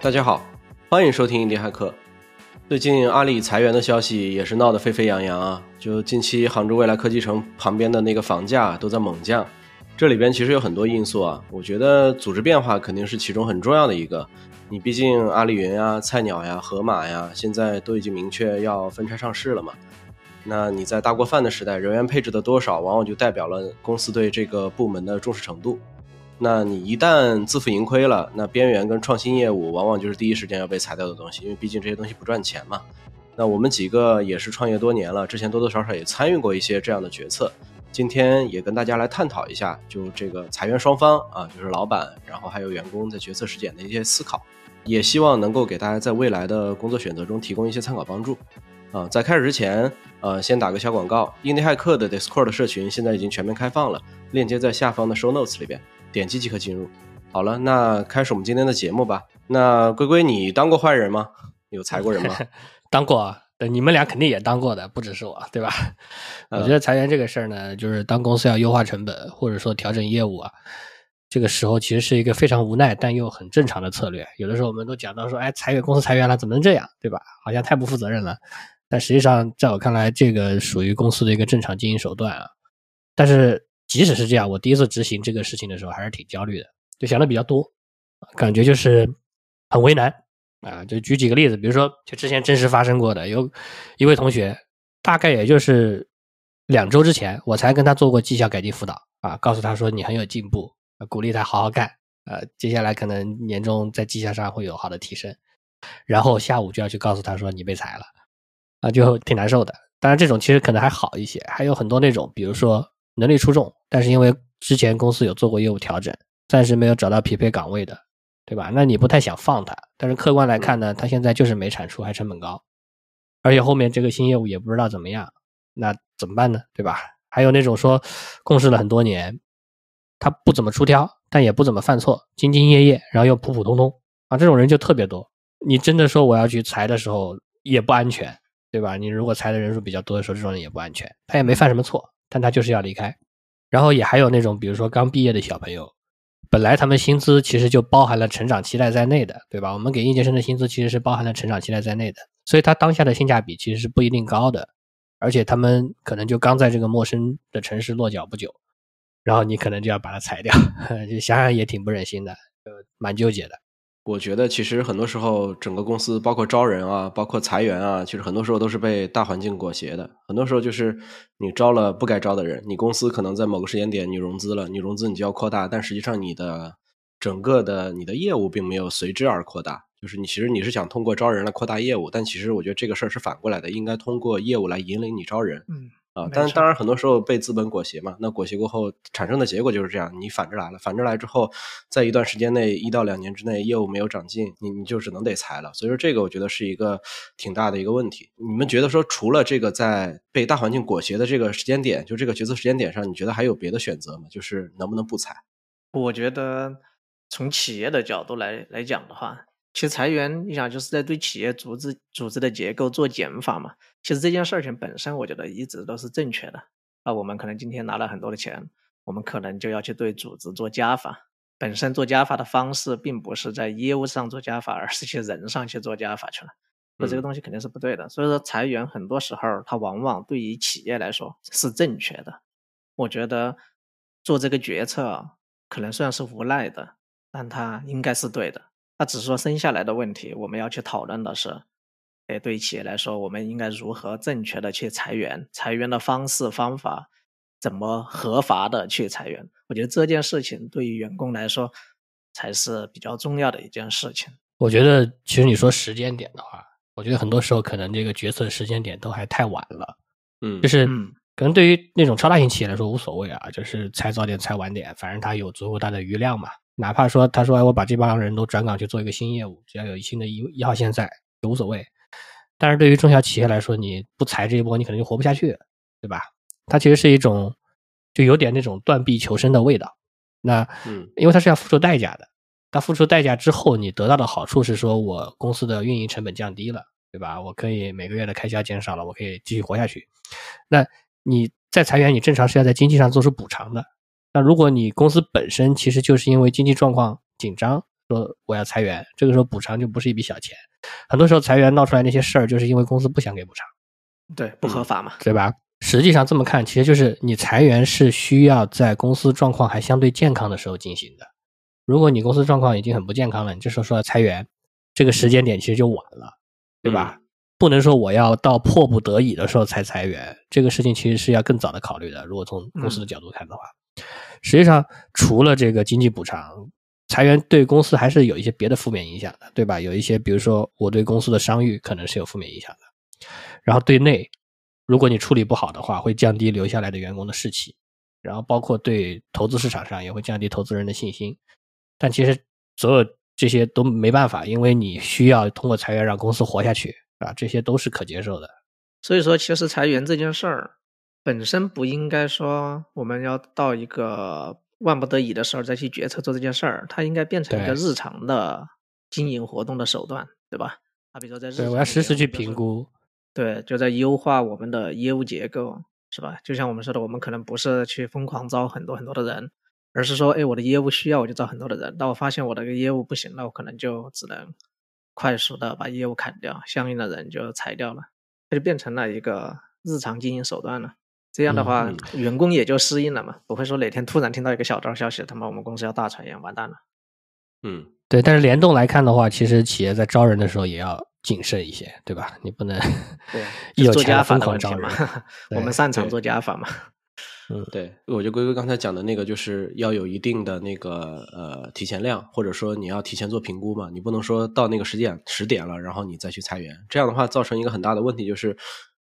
大家好，欢迎收听印第骇客。最近阿里裁员的消息也是闹得沸沸扬扬啊！就近期杭州未来科技城旁边的那个房价都在猛降，这里边其实有很多因素啊。我觉得组织变化肯定是其中很重要的一个。你毕竟阿里云啊、菜鸟呀、盒马呀，现在都已经明确要分拆上市了嘛。那你在大锅饭的时代，人员配置的多少，往往就代表了公司对这个部门的重视程度。那你一旦自负盈亏了，那边缘跟创新业务往往就是第一时间要被裁掉的东西，因为毕竟这些东西不赚钱嘛。那我们几个也是创业多年了，之前多多少少也参与过一些这样的决策。今天也跟大家来探讨一下，就这个裁员双方啊，就是老板，然后还有员工在决策时点的一些思考，也希望能够给大家在未来的工作选择中提供一些参考帮助。啊，在开始之前，呃，先打个小广告，印第骇客的 Discord 社群现在已经全面开放了，链接在下方的 Show Notes 里边。点击即可进入。好了，那开始我们今天的节目吧。那龟龟，你当过坏人吗？有裁过人吗？当过，对，你们俩肯定也当过的，不只是我，对吧？我觉得裁员这个事儿呢，就是当公司要优化成本或者说调整业务啊，这个时候其实是一个非常无奈但又很正常的策略。有的时候我们都讲到说，哎，裁员公司裁员了，怎么能这样，对吧？好像太不负责任了。但实际上，在我看来，这个属于公司的一个正常经营手段啊。但是。即使是这样，我第一次执行这个事情的时候还是挺焦虑的，就想的比较多，感觉就是很为难啊。就举几个例子，比如说就之前真实发生过的，有一位同学，大概也就是两周之前，我才跟他做过绩效改进辅导啊，告诉他说你很有进步，鼓励他好好干，呃，接下来可能年终在绩效上会有好的提升。然后下午就要去告诉他说你被裁了，啊，就挺难受的。当然这种其实可能还好一些，还有很多那种，比如说。能力出众，但是因为之前公司有做过业务调整，暂时没有找到匹配岗位的，对吧？那你不太想放他，但是客观来看呢，他现在就是没产出，还成本高，而且后面这个新业务也不知道怎么样，那怎么办呢？对吧？还有那种说共事了很多年，他不怎么出挑，但也不怎么犯错，兢兢业业，然后又普普通通啊，这种人就特别多。你真的说我要去裁的时候也不安全，对吧？你如果裁的人数比较多的时候，这种人也不安全，他也没犯什么错。但他就是要离开，然后也还有那种，比如说刚毕业的小朋友，本来他们薪资其实就包含了成长期待在内的，对吧？我们给应届生的薪资其实是包含了成长期待在内的，所以他当下的性价比其实是不一定高的，而且他们可能就刚在这个陌生的城市落脚不久，然后你可能就要把他裁掉，就想想也挺不忍心的，就蛮纠结的。我觉得其实很多时候，整个公司包括招人啊，包括裁员啊，其实很多时候都是被大环境裹挟的。很多时候就是你招了不该招的人，你公司可能在某个时间点你融资了，你融资你就要扩大，但实际上你的整个的你的业务并没有随之而扩大。就是你其实你是想通过招人来扩大业务，但其实我觉得这个事儿是反过来的，应该通过业务来引领你招人。嗯。啊，但当然很多时候被资本裹挟嘛，那裹挟过后产生的结果就是这样，你反着来了，反着来之后，在一段时间内，一到两年之内业务没有长进，你你就只能得裁了。所以说这个我觉得是一个挺大的一个问题。你们觉得说除了这个在被大环境裹挟的这个时间点，就这个决策时间点上，你觉得还有别的选择吗？就是能不能不裁？我觉得从企业的角度来来讲的话。其实裁员，你想就是在对企业组织组织的结构做减法嘛。其实这件事情本身，我觉得一直都是正确的。啊，我们可能今天拿了很多的钱，我们可能就要去对组织做加法。本身做加法的方式，并不是在业务上做加法，而是去人上去做加法去了。那这个东西肯定是不对的。所以说裁员很多时候，它往往对于企业来说是正确的。我觉得做这个决策可能算是无奈的，但它应该是对的。那只是说生下来的问题，我们要去讨论的是，哎，对于企业来说，我们应该如何正确的去裁员？裁员的方式方法怎么合法的去裁员？我觉得这件事情对于员工来说才是比较重要的一件事情。我觉得，其实你说时间点的话，我觉得很多时候可能这个决策时间点都还太晚了。嗯，就是可能对于那种超大型企业来说无所谓啊，就是裁早点裁晚点，反正它有足够大的余量嘛。哪怕说他说哎我把这帮人都转岗去做一个新业务，只要有新的一一号线在就无所谓。但是对于中小企业来说，你不裁这一波，你可能就活不下去，对吧？它其实是一种就有点那种断臂求生的味道。那嗯，因为它是要付出代价的。它付出代价之后，你得到的好处是说我公司的运营成本降低了，对吧？我可以每个月的开销减少了，我可以继续活下去。那你再裁员，你正常是要在经济上做出补偿的。那如果你公司本身其实就是因为经济状况紧张，说我要裁员，这个时候补偿就不是一笔小钱。很多时候裁员闹出来那些事儿，就是因为公司不想给补偿，对，不合法嘛，对吧？实际上这么看，其实就是你裁员是需要在公司状况还相对健康的时候进行的。如果你公司状况已经很不健康了，你这时候说要裁员，这个时间点其实就晚了，对吧？不能说我要到迫不得已的时候才裁员，这个事情其实是要更早的考虑的。如果从公司的角度看的话，实际上除了这个经济补偿，裁员对公司还是有一些别的负面影响的，对吧？有一些，比如说我对公司的商誉可能是有负面影响的，然后对内。如果你处理不好的话，会降低留下来的员工的士气，然后包括对投资市场上也会降低投资人的信心。但其实所有这些都没办法，因为你需要通过裁员让公司活下去，啊，这些都是可接受的。所以说，其实裁员这件事儿本身不应该说我们要到一个万不得已的时候再去决策做这件事儿，它应该变成一个日常的经营活动的手段，对吧？啊，比如说在日对，我要实时去评估。对，就在优化我们的业务结构，是吧？就像我们说的，我们可能不是去疯狂招很多很多的人，而是说，哎，我的业务需要，我就招很多的人。那我发现我的个业务不行，那我可能就只能快速的把业务砍掉，相应的人就裁掉了，它就变成了一个日常经营手段了。这样的话，员工也就适应了嘛，不会说哪天突然听到一个小道消息，他妈我们公司要大裁员，完蛋了。嗯，对。但是联动来看的话，其实企业在招人的时候也要。谨慎一些，对吧？你不能对 一有钱疯狂招嘛。我们擅长做加法嘛。嗯，对，我就龟龟刚才讲的那个，就是要有一定的那个呃提前量，或者说你要提前做评估嘛。你不能说到那个时间十点了，然后你再去裁员，这样的话造成一个很大的问题，就是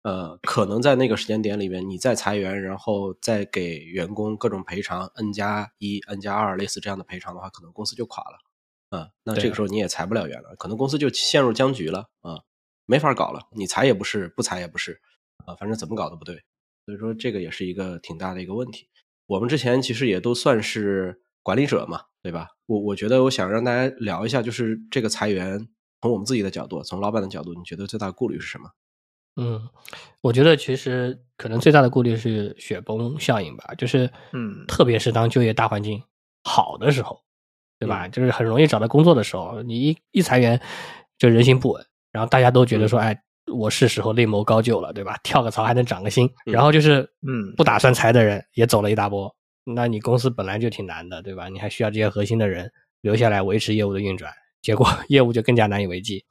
呃，可能在那个时间点里面你再裁员，然后再给员工各种赔偿 n 加一、n 加二类似这样的赔偿的话，可能公司就垮了。啊，那这个时候你也裁不了员了，可能公司就陷入僵局了啊，没法搞了。你裁也不是，不裁也不是，啊，反正怎么搞都不对。所以说这个也是一个挺大的一个问题。我们之前其实也都算是管理者嘛，对吧？我我觉得我想让大家聊一下，就是这个裁员，从我们自己的角度，从老板的角度，你觉得最大的顾虑是什么？嗯，我觉得其实可能最大的顾虑是雪崩效应吧，就是嗯，特别是当就业大环境好的时候。对吧？就是很容易找到工作的时候，你一一裁员，就人心不稳，然后大家都觉得说，哎，我是时候另谋高就了，对吧？跳个槽还能涨个薪，然后就是，嗯，不打算裁的人也走了一大波。那你公司本来就挺难的，对吧？你还需要这些核心的人留下来维持业务的运转，结果 业务就更加难以为继，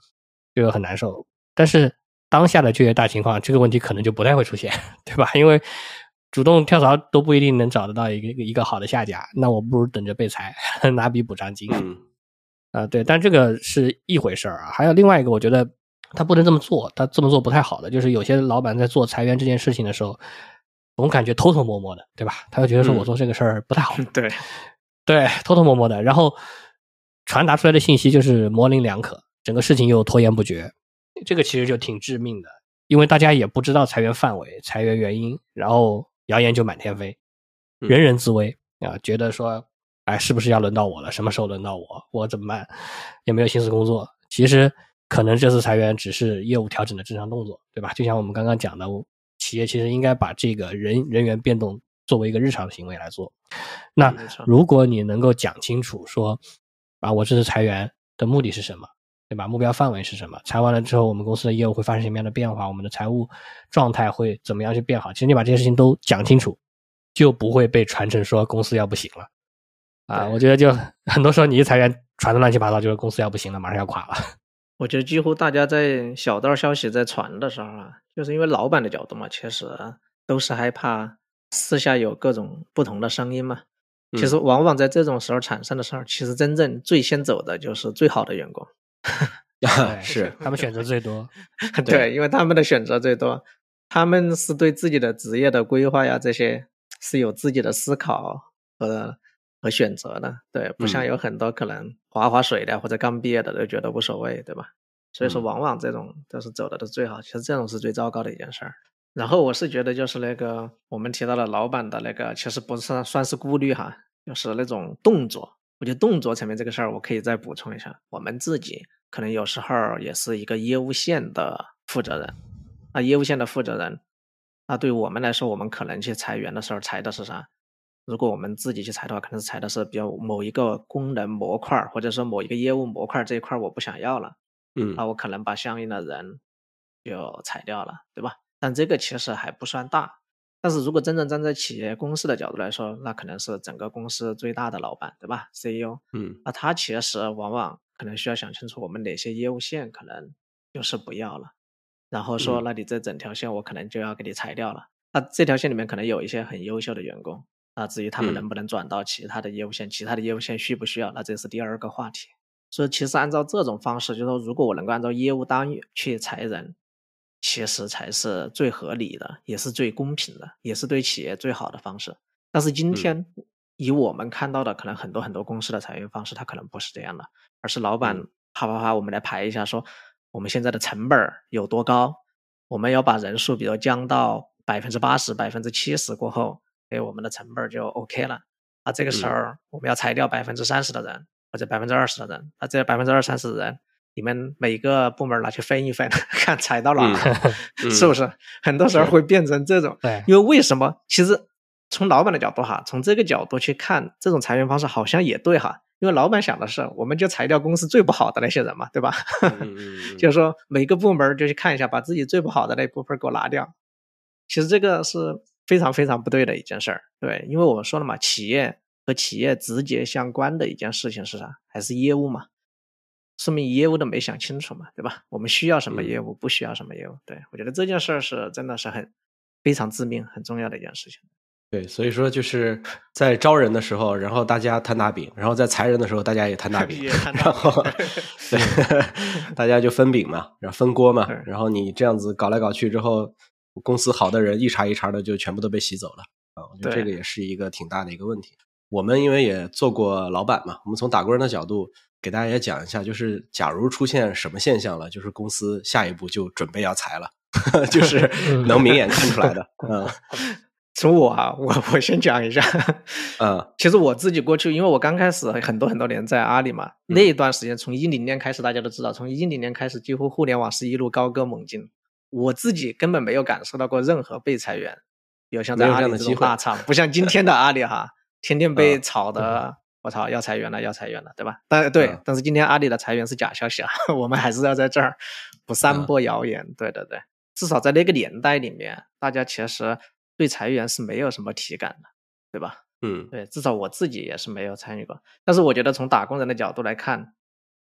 就很难受。但是当下的就业大情况，这个问题可能就不太会出现，对吧？因为主动跳槽都不一定能找得到一个一个好的下家，那我不如等着被裁，拿笔补偿金。啊，对，但这个是一回事儿啊。还有另外一个，我觉得他不能这么做，他这么做不太好的，就是有些老板在做裁员这件事情的时候，总感觉偷偷摸摸的，对吧？他会觉得说我做这个事儿不太好，对，对，偷偷摸摸的，然后传达出来的信息就是模棱两可，整个事情又拖延不决，这个其实就挺致命的，因为大家也不知道裁员范围、裁员原因，然后。谣言就满天飞，人人自危啊！觉得说，哎，是不是要轮到我了？什么时候轮到我？我怎么办？也没有心思工作。其实，可能这次裁员只是业务调整的正常动作，对吧？就像我们刚刚讲的，企业其实应该把这个人人员变动作为一个日常的行为来做。那如果你能够讲清楚说，啊，我这次裁员的目的是什么？对吧？目标范围是什么？裁完了之后，我们公司的业务会发生什么样的变化？我们的财务状态会怎么样去变好？其实你把这些事情都讲清楚，就不会被传成说公司要不行了。啊，我觉得就 很多时候你一裁员，传的乱七八糟，就是公司要不行了，马上要垮了。我觉得几乎大家在小道消息在传的时候啊，就是因为老板的角度嘛，其实都是害怕私下有各种不同的声音嘛。其实往往在这种时候产生的事儿，其实真正最先走的就是最好的员工。是他们选择最多，对，因为他们的选择最多，他们是对自己的职业的规划呀，这些是有自己的思考和和选择的，对，不像有很多可能划划水的或者刚毕业的都觉得无所谓，对吧？所以说，往往这种都是走的都最好，其实这种是最糟糕的一件事儿。然后我是觉得，就是那个我们提到了老板的那个，其实不是算是顾虑哈，就是那种动作。我觉得动作层面这个事儿，我可以再补充一下。我们自己可能有时候也是一个业务线的负责人，啊，业务线的负责人，那对我们来说，我们可能去裁员的时候裁的是啥？如果我们自己去裁的话，可能是裁的是比较某一个功能模块，或者说某一个业务模块这一块我不想要了，嗯那我可能把相应的人就裁掉了，对吧？但这个其实还不算大。但是如果真正站在企业公司的角度来说，那可能是整个公司最大的老板，对吧？CEO，嗯那他其实往往可能需要想清楚我们哪些业务线可能就是不要了，然后说，嗯那你这整条线我可能就要给你裁掉了。那这条线里面可能有一些很优秀的员工，啊，至于他们嗯能不能转到其他的业务线，其他的业务线需不需要，那这是第二个话题。所以其实按照这种方式，就是说，如果我能够按照业务单位去裁人，其实才是最合理的，也是最公平的，也是对企业最好的方式。但是今天以我们看到的，可能很多很多公司的裁员方式，它可能不是这样的，而是老板嗯啪啪啪，我们来排一下，说我们现在的成本有多高，我们要把人数比如降到百分之八十、百分之七十过后，哎，我们的成本就 OK 了。啊，这个时嗯候我们要裁掉百分之三十的人或者百分之二十的人，啊，这百分之二三十的人，你们每个部门拿去分一分，看裁到哪儿，嗯是不是？很多时候会变成这种。对，因为为什么？其实从老板的角度哈，从这个角度去看，这种裁员方式好像也对哈。因为老板想的是，我们就裁掉公司最不好的那些人嘛，对吧？就是说每个部门就去看一下，把自己最不好的那部分给我拿掉。其实这个是非常非常不对的一件事儿，对，因为我们说了嘛，企业和企业直接相关的一件事情是啥？还是业务嘛？说明业务都没想清楚嘛，对吧？我们需要什么嗯业务，不需要什么业务。对我觉得这件事儿是真的是很非常致命、很重要的一件事情。对，所以说就是在招人的时候，然后大家摊大饼，然后在裁人的时候，大家也摊 大饼，然后 对，大家就分饼嘛，然后分锅嘛，然后你这样子搞来搞去之后，公司好的人一茬一茬的就全部都被洗走了啊！我觉得这个也是一个挺大的一个问题。我们因为也做过老板嘛，我们从打工人的角度给大家也讲一下，就是假如出现什么现象了，就是公司下一步就准备要裁了，就是能明 眼看出来的，嗯 从我啊，我我先讲一下，嗯其实我自己过去，因为我刚开始很多很多年在阿里嘛，嗯那一段时间从一零年开始，大家都知道，从一零年开始，几乎互联网是一路高歌猛进。我自己根本没有感受到过任何被裁员，有像在阿里这种大厂，不像今天的阿里哈，天天被嗯炒的，我操，要裁员了，要裁员了，对吧？但对嗯，但是今天阿里的裁员是假消息啊，我们还是要在这儿不散嗯播谣言。对对对，至少在那个年代里面，大家其实对裁员是没有什么体感的，对吧？嗯对，至少我自己也是没有参与过。但是我觉得从打工人的角度来看，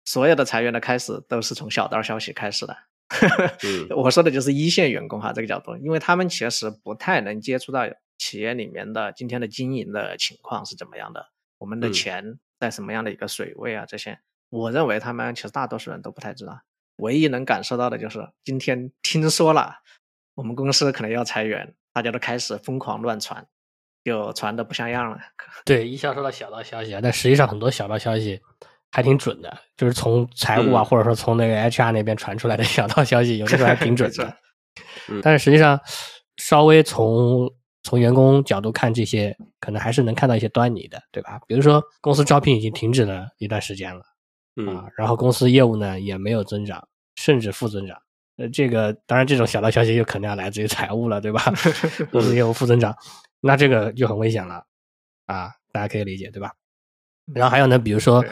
所有的裁员的开始都是从小道消息开始的。嗯我说的就是一线员工哈这个角度，因为他们其实不太能接触到企业里面的今天的经营的情况是怎么样的，我们的嗯钱在什么样的一个水位啊这些，我认为他们其实大多数人都不太知道。唯一能感受到的就是今天听说了我们公司可能要裁员，大家都开始疯狂乱传，就传的不像样了。对，一下说到小道消息啊，但实际上很多小道消息还挺准的，就是从财务啊，嗯或者说从那个 HR 那边传出来的小道消息，有的时候还 挺准的。嗯但是实际上，稍微从从员工角度看这些，可能还是能看到一些端倪的，对吧？比如说公司招聘已经停止了一段时间了嗯啊，然后公司业务呢也没有增长，甚至负增长。呃，这个当然，这种小道消息就肯定要来自于财务了，对吧？公司业务负增长，那这个就很危险了啊，大家可以理解，对吧？然后还有呢，比如说对，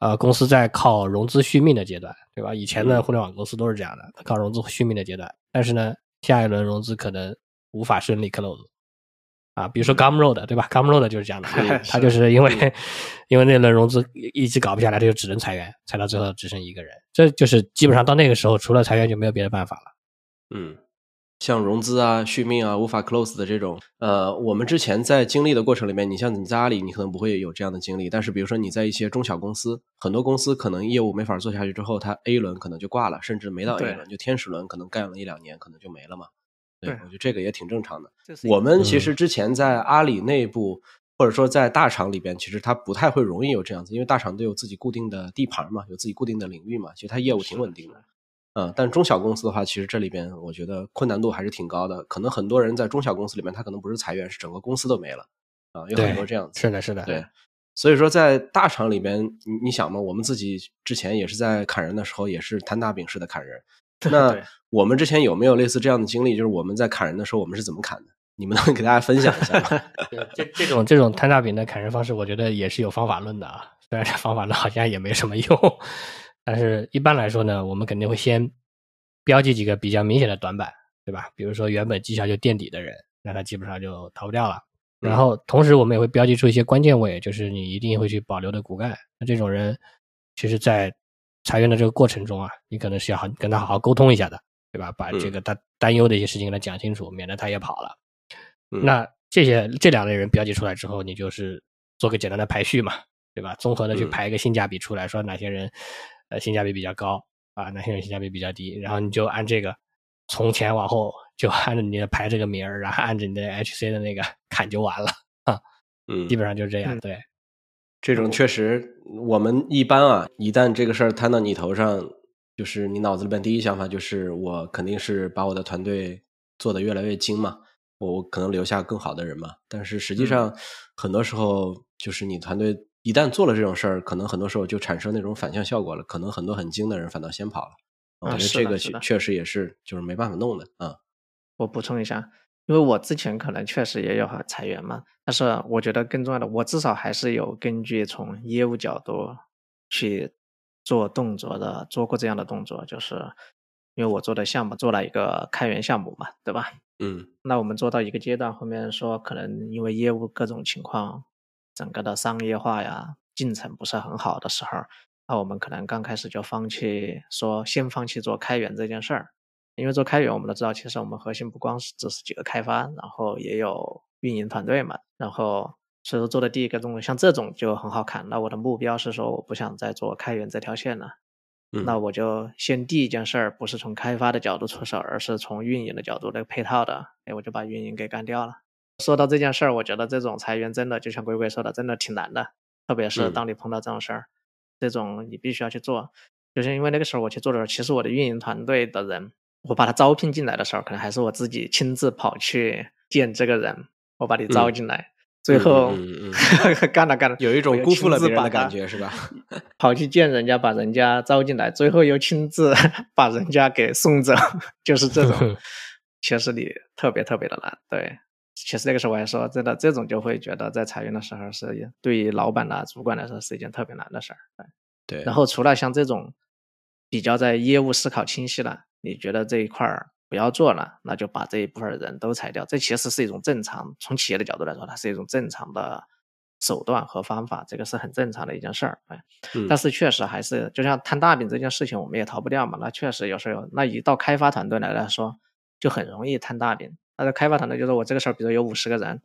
呃，公司在靠融资续命的阶段，对吧？以前的嗯互联网公司都是这样的，靠融资续命的阶段，但是呢，下一轮融资可能无法顺利 close。啊，比如说 Gumroad 对吧？Gumroad 就是这样的，嗯他 就是因为嗯 因为那轮融资一直搞不下来，他就只能裁员，裁到最后只剩一个人，这就是基本上到那个时候，除了裁员就没有别的办法了。嗯，像融资啊、续命啊、无法 close 的这种，呃，我们之前在经历的过程里面，你像你在阿里，你可能不会有这样的经历，但是比如说你在一些中小公司，很多公司可能业务没法做下去之后，它 A 轮可能就挂了，甚至没到 A 轮，就天使轮可能干了一两年，可能就没了嘛。对，对我觉得这个也挺正常的。我们其实之前在阿里内部，或者说在大厂里边，其实它不太会容易有这样子，因为大厂都有自己固定的地盘嘛，有自己固定的领域嘛，其实它业务挺稳定的。嗯，但中小公司的话，其实这里边我觉得困难度还是挺高的。可能很多人在中小公司里面，他可能不是裁员，是整个公司都没了啊，有很多这样子。是的，是的，对，所以说在大厂里边，你你想嘛，我们自己之前也是在砍人的时候，也是摊大饼式的砍人。那我们之前有没有类似这样的经历？就是我们在砍人的时候，我们是怎么砍的？你们能给大家分享一下吗？这这种这种摊大饼的砍人方式，我觉得也是有方法论的啊。虽然这方法论好像也没什么用，但是一般来说呢，我们肯定会先标记几个比较明显的短板，对吧？比如说原本绩效就垫底的人，那他基本上就逃不掉了。然后同时我们也会标记出一些关键位，就是你一定会去保留的骨干。那这种人，其实在裁员的这个过程中啊，你可能是要好跟他好好沟通一下的，对吧？把这个他担忧的一些事情跟他讲清楚，免得他也跑了。那这些这两类人标记出来之后，你就是做个简单的排序嘛，对吧？综合的去排一个性价比出来，说哪些人呃性价比比较高啊，男性人性价比比较低，然后你就按这个从前往后就按着你的排这个名儿，然后按着你的 HC 的那个砍就完了啊。嗯，基本上就是这样。对，这种确实，我们一般啊，一旦这个事儿摊到你头上，就是你脑子里边第一想法就是我肯定是把我的团队做得越来越精嘛。我可能留下更好的人嘛，但是实际上很多时候就是你团队一旦做了这种事儿，可能很多时候就产生那种反向效果了，可能很多很精的人反倒先跑了。我觉得这个确确实也是就是没办法弄的啊。我补充一下，因为我之前可能确实也有裁员嘛，但是我觉得更重要的，我至少还是有根据从业务角度去做动作的，做过这样的动作，就是因为我做的项目做了一个开源项目嘛，对吧？嗯，那我们做到一个阶段，后面说可能因为业务各种情况，整个的商业化呀进程不是很好的时候，那我们可能刚开始就放弃，说先放弃做开源这件事儿，因为做开源我们都知道，其实我们核心不光是只是几个开发，然后也有运营团队嘛，然后所以说做的第一个动作，像这种就很好看。那我的目标是说，我不想再做开源这条线了。那我就先第一件事儿不是从开发的角度出手，而是从运营的角度来配套的。哎，我就把运营给干掉了。说到这件事儿，我觉得这种裁员真的就像龟龟说的，真的挺难的。特别是当你碰到这种事儿，这种你必须要去做。就是因为那个时候我去做的时候，其实我的运营团队的人，我把他招聘进来的时候，可能还是我自己亲自跑去见这个人，我把你招进来。最后干了 干了，有一种辜负了别人的感觉，是吧？跑去见人家，把人家招进来，最后又亲自 把人家给送走，就是这种，其实你特别特别的难。对，其实那个时候我还说，真的，这种就会觉得在裁员的时候是对于老板呐、主管来说是一件特别难的事儿。对。然后除了像这种比较在业务思考清晰了，你觉得这一块儿？不要做了，那就把这一部分人都裁掉。这其实是一种正常，从企业的角度来说，它是一种正常的手段和方法，这个是很正常的一件事儿。哎，但是确实还是就像摊大饼这件事情，我们也逃不掉嘛。那确实有时候，那一到开发团队来来说，就很容易摊大饼。那个开发团队就是我这个时候，比如有五十个人，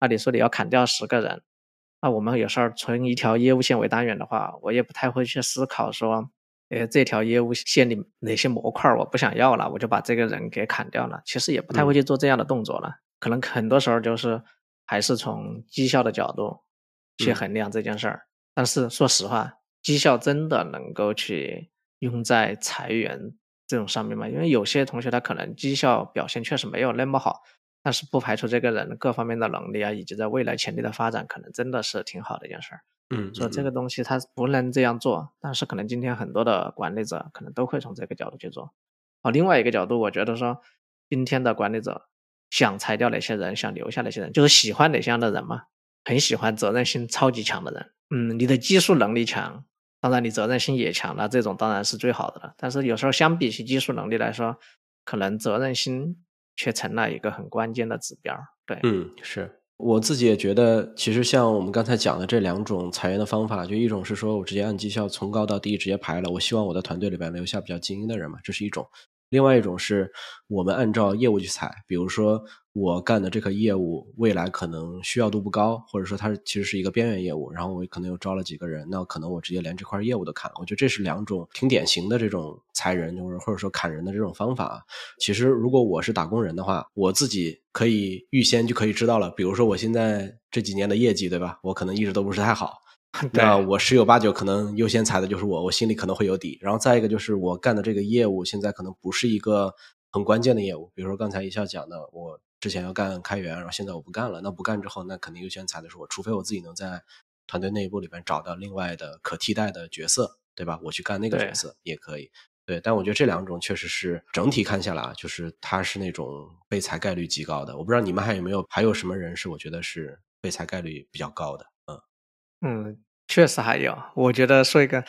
那你说你要砍掉十个人，那我们有时候从一条业务线为单元的话，我也不太会去思考说。呃，这条业务线里哪些模块我不想要了，我就把这个人给砍掉了。其实也不太会去做这样的动作了，可能很多时候就是还是从绩效的角度去衡量这件事儿。但是说实话，绩效真的能够去用在裁员这种上面嘛？因为有些同学他可能绩效表现确实没有那么好，但是不排除这个人各方面的能力啊，以及在未来潜力的发展，可能真的是挺好的一件事儿。嗯，说这个东西他不能这样做，但是可能今天很多的管理者可能都会从这个角度去做。哦，另外一个角度，我觉得说今天的管理者想裁掉哪些人，想留下哪些人，就是喜欢哪些样的人嘛？很喜欢责任心超级强的人。嗯，你的技术能力强，当然你责任心也强，那这种当然是最好的了。但是有时候相比起技术能力来说，可能责任心却成了一个很关键的指标。对，嗯，是。我自己也觉得，其实像我们刚才讲的这两种裁员的方法，就一种是说我直接按绩效从高到低直接排了，我希望我的团队里边留下比较精英的人嘛，这是一种。另外一种是我们按照业务去裁，比如说我干的这个业务未来可能需要度不高，或者说它其实是一个边缘业务，然后我可能又招了几个人，那可能我直接连这块业务都砍。我觉得这是两种挺典型的这种裁人，就是或者说砍人的这种方法。其实如果我是打工人的话，我自己可以预先就可以知道了，比如说我现在这几年的业绩，对吧？我可能一直都不是太好。那我十有八九可能优先裁的就是我，我心里可能会有底。然后再一个就是我干的这个业务现在可能不是一个很关键的业务，比如说刚才一笑讲的，我之前要干开源，然后现在我不干了。那不干之后，那肯定优先裁的是我，除非我自己能在团队内部里边找到另外的可替代的角色，对吧？我去干那个角色也可以。对，但我觉得这两种确实是整体看下来啊，就是他是那种被裁概率极高的。我不知道你们还有没有还有什么人是我觉得是被裁概率比较高的。嗯嗯，确实还有。我觉得说一个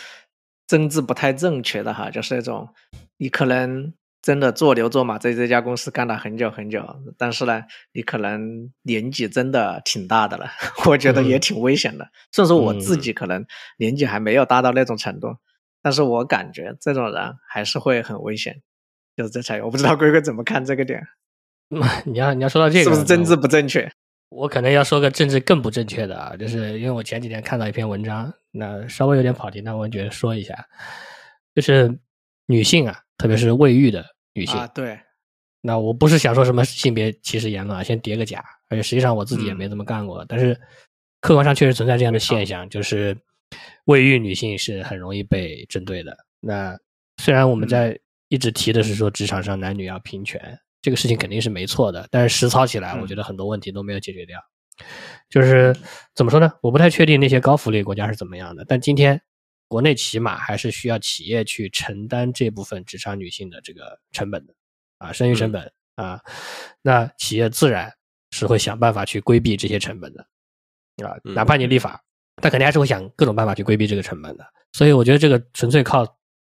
政治不太正确的哈，就是那种你可能真的做牛做马在这家公司干了很久很久，但是呢，你可能年纪真的挺大的了，我觉得也挺危险的。虽然说我自己可能年纪还没有大到那种程度。但是我感觉这种人还是会很危险，就是这才我不知道 龟龟怎么看这个点。你要你要说到这个，是不是政治不正确？我可能要说个政治更不正确的啊，就是因为我前几天看到一篇文章，那稍微有点跑题，那我觉得说一下，就是女性啊，特别是未育的女性啊，对。那我不是想说什么性别歧视言论啊，先叠个假，而且实际上我自己也没这么干过，但是客观上确实存在这样的现象，就是。未育女性是很容易被针对的。那虽然我们在一直提的是说职场上男女要平权，这个事情肯定是没错的，但是实操起来，我觉得很多问题都没有解决掉。就是怎么说呢？我不太确定那些高福利国家是怎么样的，但今天国内起码还是需要企业去承担这部分职场女性的这个成本的啊，生育成本啊，那企业自然是会想办法去规避这些成本的啊，哪怕你立法。他肯定还是会想各种办法去规避这个成本的，所以我觉得这个纯粹靠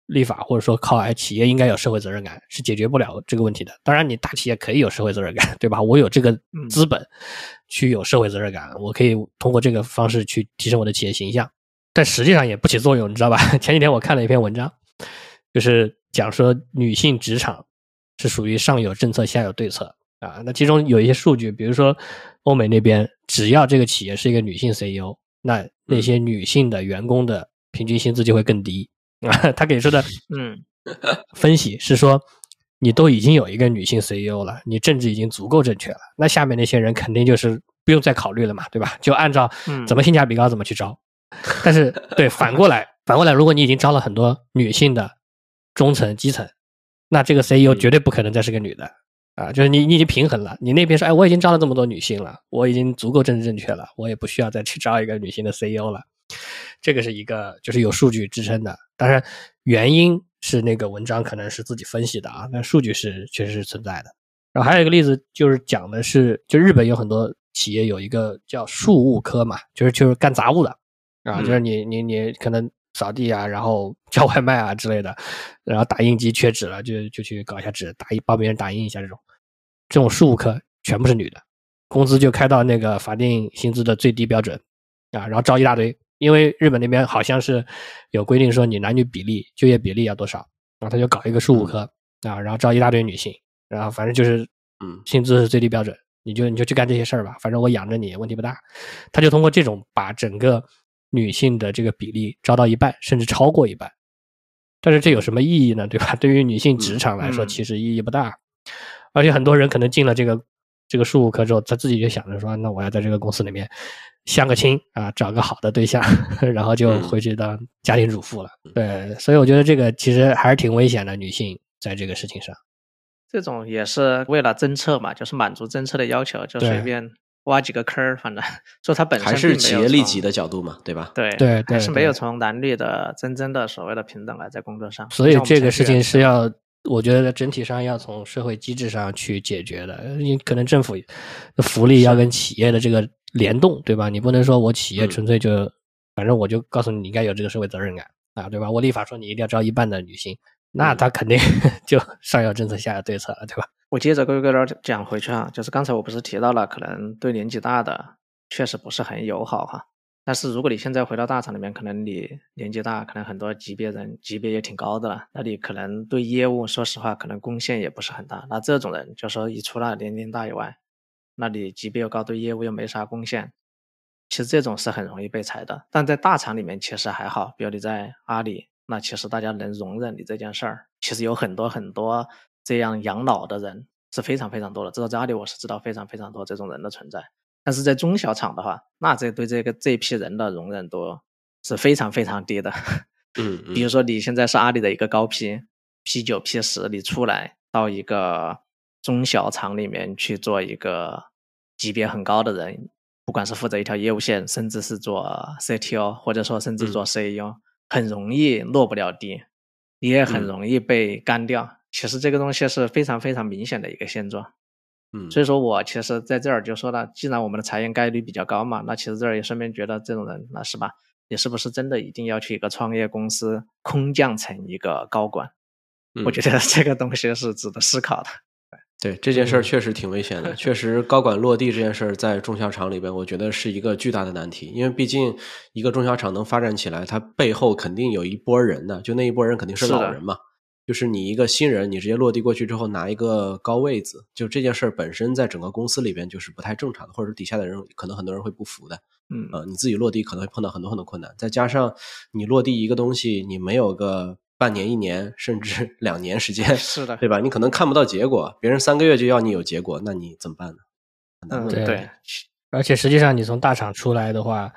立法或者说靠哎企业应该有社会责任感是解决不了这个问题的。当然，你大企业可以有社会责任感，对吧？我有这个资本去有社会责任感，我可以通过这个方式去提升我的企业形象，但实际上也不起作用，你知道吧？前几天我看了一篇文章，就是讲说女性职场是属于上有政策下有对策啊。那其中有一些数据，比如说欧美那边，只要这个企业是一个女性 CEO。那那些女性的员工的平均薪资就会更低 啊。他给出的嗯分析是说，你都已经有一个女性 CEO 了，你政治已经足够正确了，那下面那些人肯定就是不用再考虑了嘛，对吧？就按照怎么性价比高怎么去招。但是 对反过来，反过来，如果你已经招了很多女性的中层基层，那这个 CEO 绝对不可能再是个女的。啊，就是你，你已经平衡了。你那边说，哎，我已经招了这么多女性了，我已经足够政治正确了，我也不需要再去招一个女性的 CEO 了。这个是一个，就是有数据支撑的。当然，原因是那个文章可能是自己分析的啊，那数据是确实是存在的。然后还有一个例子，就是讲的是，就日本有很多企业有一个叫庶务科嘛，就是就是干杂物的啊，就是你你你可能扫地啊，然后 叫外卖啊之类的，然后打印机缺纸了，就就去搞一下纸，打印帮别人打印一下这种。这种庶务科全部是女的，工资就开到那个法定薪资的最低标准啊，然后招一大堆，因为日本那边好像是有规定说你男女比例就业比例要多少，然后他就搞一个事务科啊，然后招一大堆女性，然后反正就是嗯，薪资是最低标准，你就你就去干这些事儿吧，反正我养着你问题不大。他就通过这种把整个女性的这个比例招到一半，甚至超过一半。但是这有什么意义呢？对吧？对于女性职场来说，其实意义不大。而且很多人可能进了这个这个数务科之后，他自己就想着说，那我要在这个公司里面相个亲啊，找个好的对象，然后就回去当家庭主妇了。对，所以我觉得这个其实还是挺危险的。女性在这个事情上，这种也是为了政策嘛，就是满足政策的要求，就随便挖几个坑儿，反正说他本身还是企业利己的角度嘛，对吧？对对，还是没有从男女的真正的所谓的平等来在工作上。所以这个事情是要。我觉得整体上要从社会机制上去解决的，你可能政府的福利要跟企业的这个联动，对吧？你不能说我企业纯粹就，反正我就告诉你，你应该有这个社会责任感啊，对吧？我立法说你一定要招一半的女性，那他肯定 就上有政策下有对策了，对吧？我接着各位各位讲回去啊，就是刚才我不是提到了，可能对年纪大的确实不是很友好哈。但是如果你现在回到大厂里面，可能你年纪大，可能很多级别人级别也挺高的了，那你可能对业务，说实话，可能贡献也不是很大。那这种人，就说你除了年龄大以外，那你级别又高，对业务又没啥贡献，其实这种是很容易被裁的。但在大厂里面其实还好，比如你在阿里，那其实大家能容忍你这件事儿。其实有很多很多这样养老的人是非常非常多的，至少在阿里我是知道非常非常多这种人的存在。但是在中小厂的话，那这对这个这批人的容忍度是非常非常低的。嗯，比如说你现在是阿里的一个高 P P 九 P 十，你出来到一个中小厂里面去做一个级别很高的人，不管是负责一条业务线，甚至是做 CTO，或者说甚至做 CEO，很容易落不了地。你也很容易被干掉。其实这个东西是非常非常明显的一个现状。嗯，所以说我其实在这儿就说了，既然我们的裁员概率比较高嘛，那其实这儿也顺便觉得这种人，那是吧？你是不是真的一定要去一个创业公司空降成一个高管？我觉得这个东西是值得思考的。对这件事儿确实挺危险的，确实高管落地这件事儿在中小厂里边，我觉得是一个巨大的难题。因为毕竟一个中小厂能发展起来，它背后肯定有一波人的，就那一波人肯定是老人嘛。就是你一个新人，你直接落地过去之后拿一个高位子，就这件事儿本身在整个公司里边就是不太正常的，或者底下的人可能很多人会不服的。嗯，呃，你自己落地可能会碰到很多很多困难，再加上你落地一个东西，你没有个。半年、一年，甚至两年时间，是的，对吧？你可能看不到结果，别人三个月就要你有结果，那你怎么办呢？嗯，对。而且实际上，你从大厂出来的话，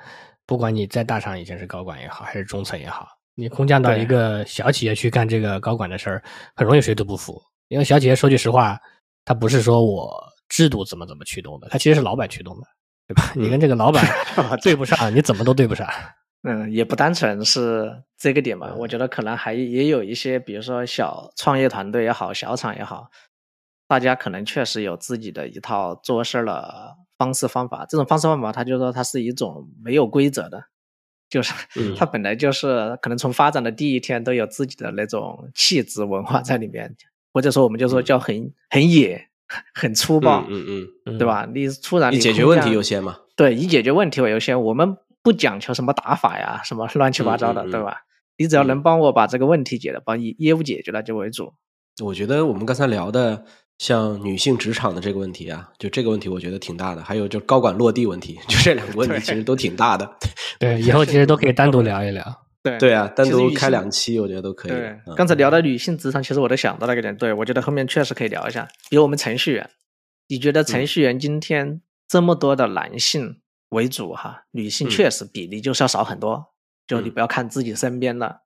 不管你在大厂以前是高管也好，还是中层也好，你空降到一个小企业去干这个高管的事儿，很容易谁都不服。因为小企业说句实话，它不是说我制度怎么怎么驱动的，它其实是老板驱动的，对吧？你跟这个老板 对不上，你怎么都对不上。嗯，也不单纯是这个点吧，我觉得可能还也有一些，比如说小创业团队也好，小厂也好，大家可能确实有自己的一套做事儿的方式方法。这种方式方法，他就说它是一种没有规则的，就是 它本来就是可能从发展的第一天都有自己的那种气质文化在里面，或者说我们就说叫很很野、很粗暴，嗯嗯，对吧？你突然以解决问题优先嘛？对，以解决问题为优先，我们。不讲求什么打法呀，什么乱七八糟的，对吧？你只要能帮我把这个问题解了，把业业务解决了就为主。我觉得我们刚才聊的像女性职场的这个问题啊，就这个问题我觉得挺大的。还有就高管落地问题，就这两个问题其实都挺大的。对，以后其实都可以单独聊一聊。对对啊，单独开两期，我觉得都可以。对，刚才聊到女性职场，其实我都想到那个点。对我觉得后面确实可以聊一下，比如我们程序员，你觉得程序员今天这么多的男性？为主哈，女性确实比例就是要少很多。就你不要看自己身边的，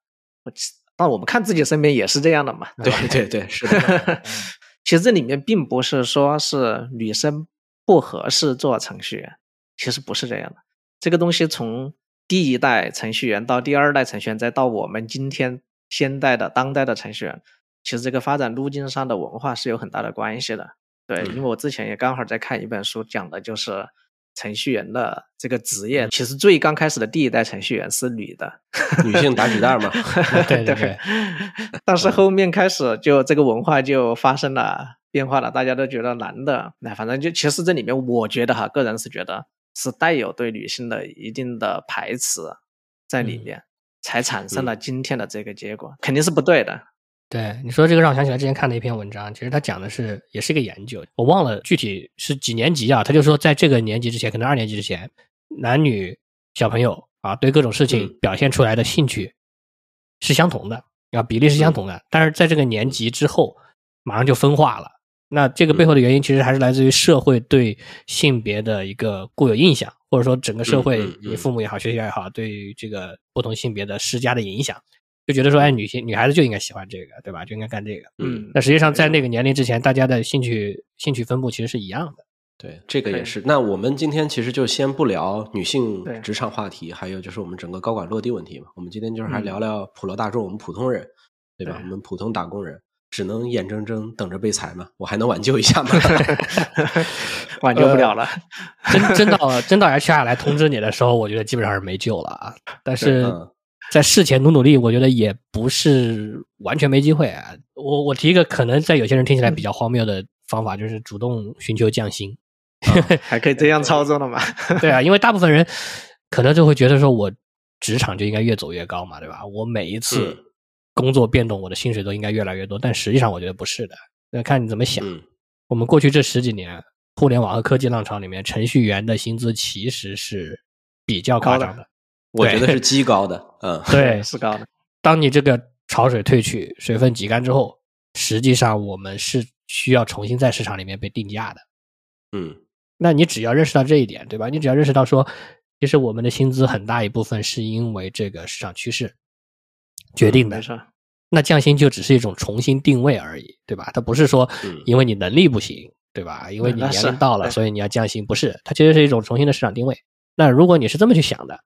但我们看自己身边也是这样的嘛。对对对，是的。其实这里面并不是说是女生不合适做程序员，其实不是这样的。这个东西从第一代程序员到第二代程序员，再到我们今天现代的当代的程序员，其实这个发展路径上的文化是有很大的关系的。对，因为我之前也刚好在看一本书，讲的就是。程序员的这个职业，其实最刚开始的第一代程序员是女的，女性打纸袋嘛。对对对。但是后面开始就这个文化就发生了变化了，大家都觉得男的，那反正就其实这里面，我觉得哈，个人是觉得是带有对女性的一定的排斥在里面，才产生了今天的这个结果，肯定是不对的。对你说这个让我想起来之前看的一篇文章，其实他讲的是也是一个研究，我忘了具体是几年级啊？他就说在这个年级之前，可能二年级之前，男女小朋友啊对各种事情表现出来的兴趣是相同的啊，比例是相同的，但是在这个年级之后，马上就分化了。那这个背后的原因其实还是来自于社会对性别的一个固有印象，或者说整个社会，你父母也好，学校也好，对于这个不同性别的施加的影响。就觉得说，哎，女性女孩子就应该喜欢这个，对吧？就应该干这个。嗯，那实际上在那个年龄之前，大家的兴趣兴趣分布其实是一样的。对，这个也是。那我们今天其实就先不聊女性职场话题，还有就是我们整个高管落地问题嘛。我们今天就是还聊聊普罗大众，我们普通人，对吧？我们普通打工人只能眼睁睁等着被裁嘛？我还能挽救一下吗？挽救不了了。真真到真到 HR 来通知你的时候，我觉得基本上是没救了啊。但是。在事前努努力，我觉得也不是完全没机会啊。我我提一个可能在有些人听起来比较荒谬的方法，就是主动寻求降薪，还可以这样操作的嘛？对啊，因为大部分人可能就会觉得说，我职场就应该越走越高嘛，对吧？我每一次工作变动，我的薪水都应该越来越多。但实际上，我觉得不是的。那看你怎么想。我们过去这十几年，互联网和科技浪潮里面，程序员的薪资其实是比较夸张的。我觉得是极高的，嗯，对，是高的。当你这个潮水退去，水分挤干之后，实际上我们是需要重新在市场里面被定价的。嗯，那你只要认识到这一点，对吧？你只要认识到说，其实我们的薪资很大一部分是因为这个市场趋势决定的。没错。那降薪就只是一种重新定位而已，对吧？它不是说因为你能力不行，对吧？因为你年龄到了，所以你要降薪，不是。它其实是一种重新的市场定位。那如果你是这么去想的。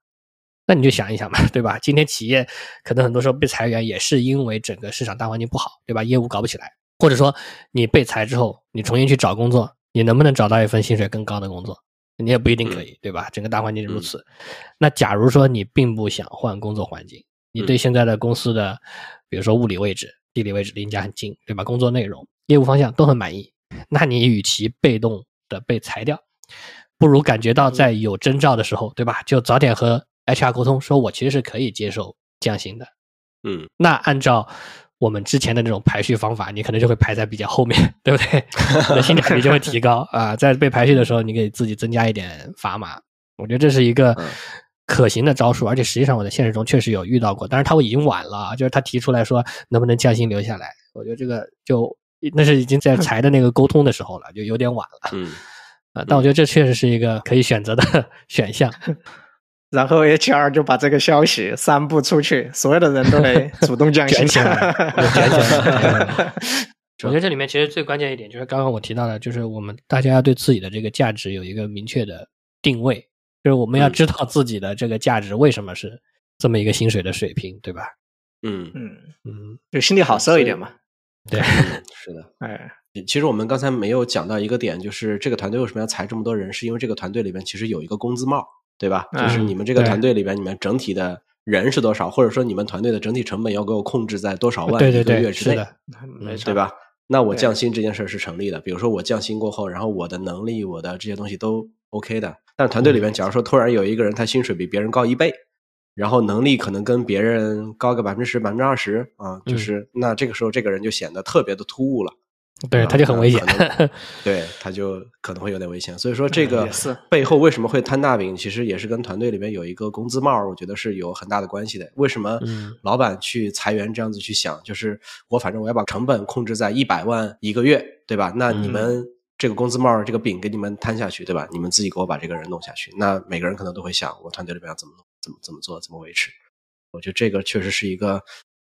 那你就想一想嘛，对吧？今天企业可能很多时候被裁员，也是因为整个市场大环境不好，对吧？业务搞不起来，或者说你被裁之后，你重新去找工作，你能不能找到一份薪水更高的工作？你也不一定可以，对吧？整个大环境如此。那假如说你并不想换工作环境，你对现在的公司的，比如说物理位置、地理位置离你家很近，对吧？工作内容、业务方向都很满意，那你与其被动的被裁掉，不如感觉到在有征兆的时候，对吧？就早点和 HR 沟通，说我其实是可以接受降薪的。嗯，那按照。我们之前的那种排序方法，你可能就会排在比较后面，对不对？你的性价比就会提高 啊。在被排序的时候，你给自己增加一点砝码，我觉得这是一个可行的招数。而且实际上我在现实中确实有遇到过，但是他已经晚了，就是他提出来说能不能降薪留下来，我觉得这个就那是已经在裁的那个沟通的时候了，就有点晚了。嗯，啊，但我觉得这确实是一个可以选择的 选项。然后 HR 就把这个消息散布出去，所有的人都会主动降薪起来。卷起来。我觉得这里面其实最关键一点就是刚刚我提到的，就是我们大家要对自己的这个价值有一个明确的定位，就是我们要知道自己的这个价值为什么是这么一个薪水的水平，对吧？嗯嗯嗯，就心里好受一点嘛。对，是的。哎，其实我们刚才没有讲到一个点，就是这个团队为什么要裁这么多人，是因为这个团队里面其实有一个工资帽。对吧？就是你们这个团队里边，你们整体的人是多少，或者说你们团队的整体成本要给我控制在多少万一个月之内，对吧？那我降薪这件事是成立的。比如说我降薪过后，然后我的能力、我的这些东西都 OK 的。但团队里边，假如说突然有一个人他薪水比别人高一倍，然后能力可能跟别人高个百分之十、百分之二十啊，就是那这个时候这个人就显得特别的突兀了。对，他就很危险，对，他就可能会有点危险。所以说，这个背后为什么会摊大饼，其实也是跟团队里面有一个工资帽，我觉得是有很大的关系的。为什么老板去裁员这样子去想，就是我反正我要把成本控制在一百万一个月，对吧？那你们这个工资帽这个饼给你们摊下去，对吧？你们自己给我把这个人弄下去，那每个人可能都会想，我团队里面要怎么怎么怎么做，怎么维持？我觉得这个确实是一个。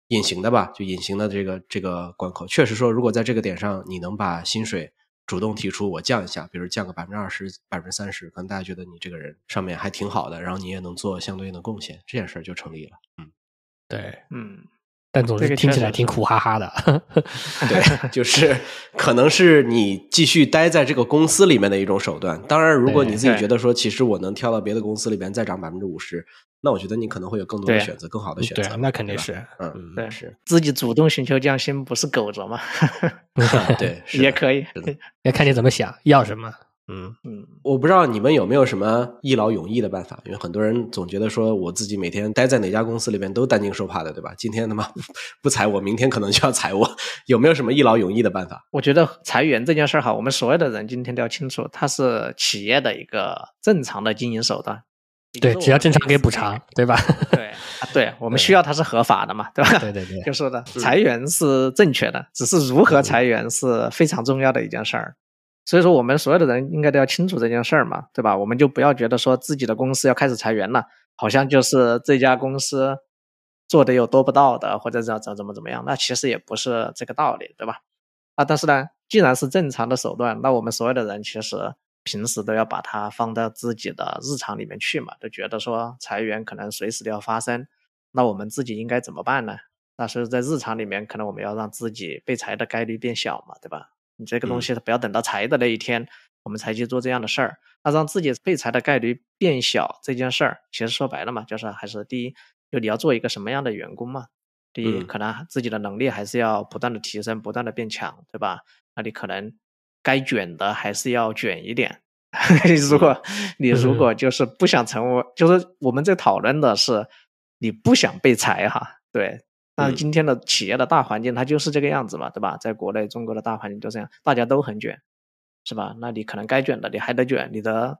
隐形的吧，就隐形的这个这个关口，确实说，如果在这个点上你能把薪水主动提出，我降一下，比如降个百分之二十、百分之三十，可能大家觉得你这个人上面还挺好的，然后你也能做相对应的贡献，这件事儿就成立了。嗯，对，嗯。但总是听起来挺苦哈哈的，对，就是可能是你继续待在这个公司里面的一种手段。当然，如果你自己觉得说，其实我能跳到别的公司里边再涨百分之五十，那我觉得你可能会有更多的选择，更好的选择。那肯定是，嗯，对，是自己主动寻求降薪，不是苟着吗？对，也可以，要看你怎么想要什么。嗯嗯，我不知道你们有没有什么一劳永逸的办法，因为很多人总觉得说我自己每天待在哪家公司里边都担惊受怕的，对吧？今天他妈不裁我，明天可能就要裁我，有没有什么一劳永逸的办法？我觉得裁员这件事儿哈，我们所有的人今天都要清楚，它是企业的一个正常的经营手段。对，只要正常给补偿，对吧？对，对我们需要它是合法的嘛，对吧？对对对，就是的，裁员是正确的，只是如何裁员是非常重要的一件事儿。所以说，我们所有的人应该都要清楚这件事儿嘛，对吧？我们就不要觉得说自己的公司要开始裁员了，好像就是这家公司做的有多不道德，或者怎怎怎么怎么样。那其实也不是这个道理，对吧？啊，但是呢，既然是正常的手段，那我们所有的人其实平时都要把它放到自己的日常里面去嘛，都觉得说裁员可能随时都要发生，那我们自己应该怎么办呢？那是在日常里面，可能我们要让自己被裁的概率变小嘛，对吧？你这个东西不要等到裁的那一天，我们才去做这样的事儿。那让自己被裁的概率变小这件事儿，其实说白了嘛，就是还是第一，就你要做一个什么样的员工嘛。第一，可能自己的能力还是要不断的提升，不断的变强，对吧？那你可能该卷的还是要卷一点。如果你如果就是不想成为，就是我们在讨论的是你不想被裁哈，对。那今天的企业的大环境，它就是这个样子嘛，对吧？在国内，中国的大环境就这样，大家都很卷，是吧？那你可能该卷的，你还得卷，你的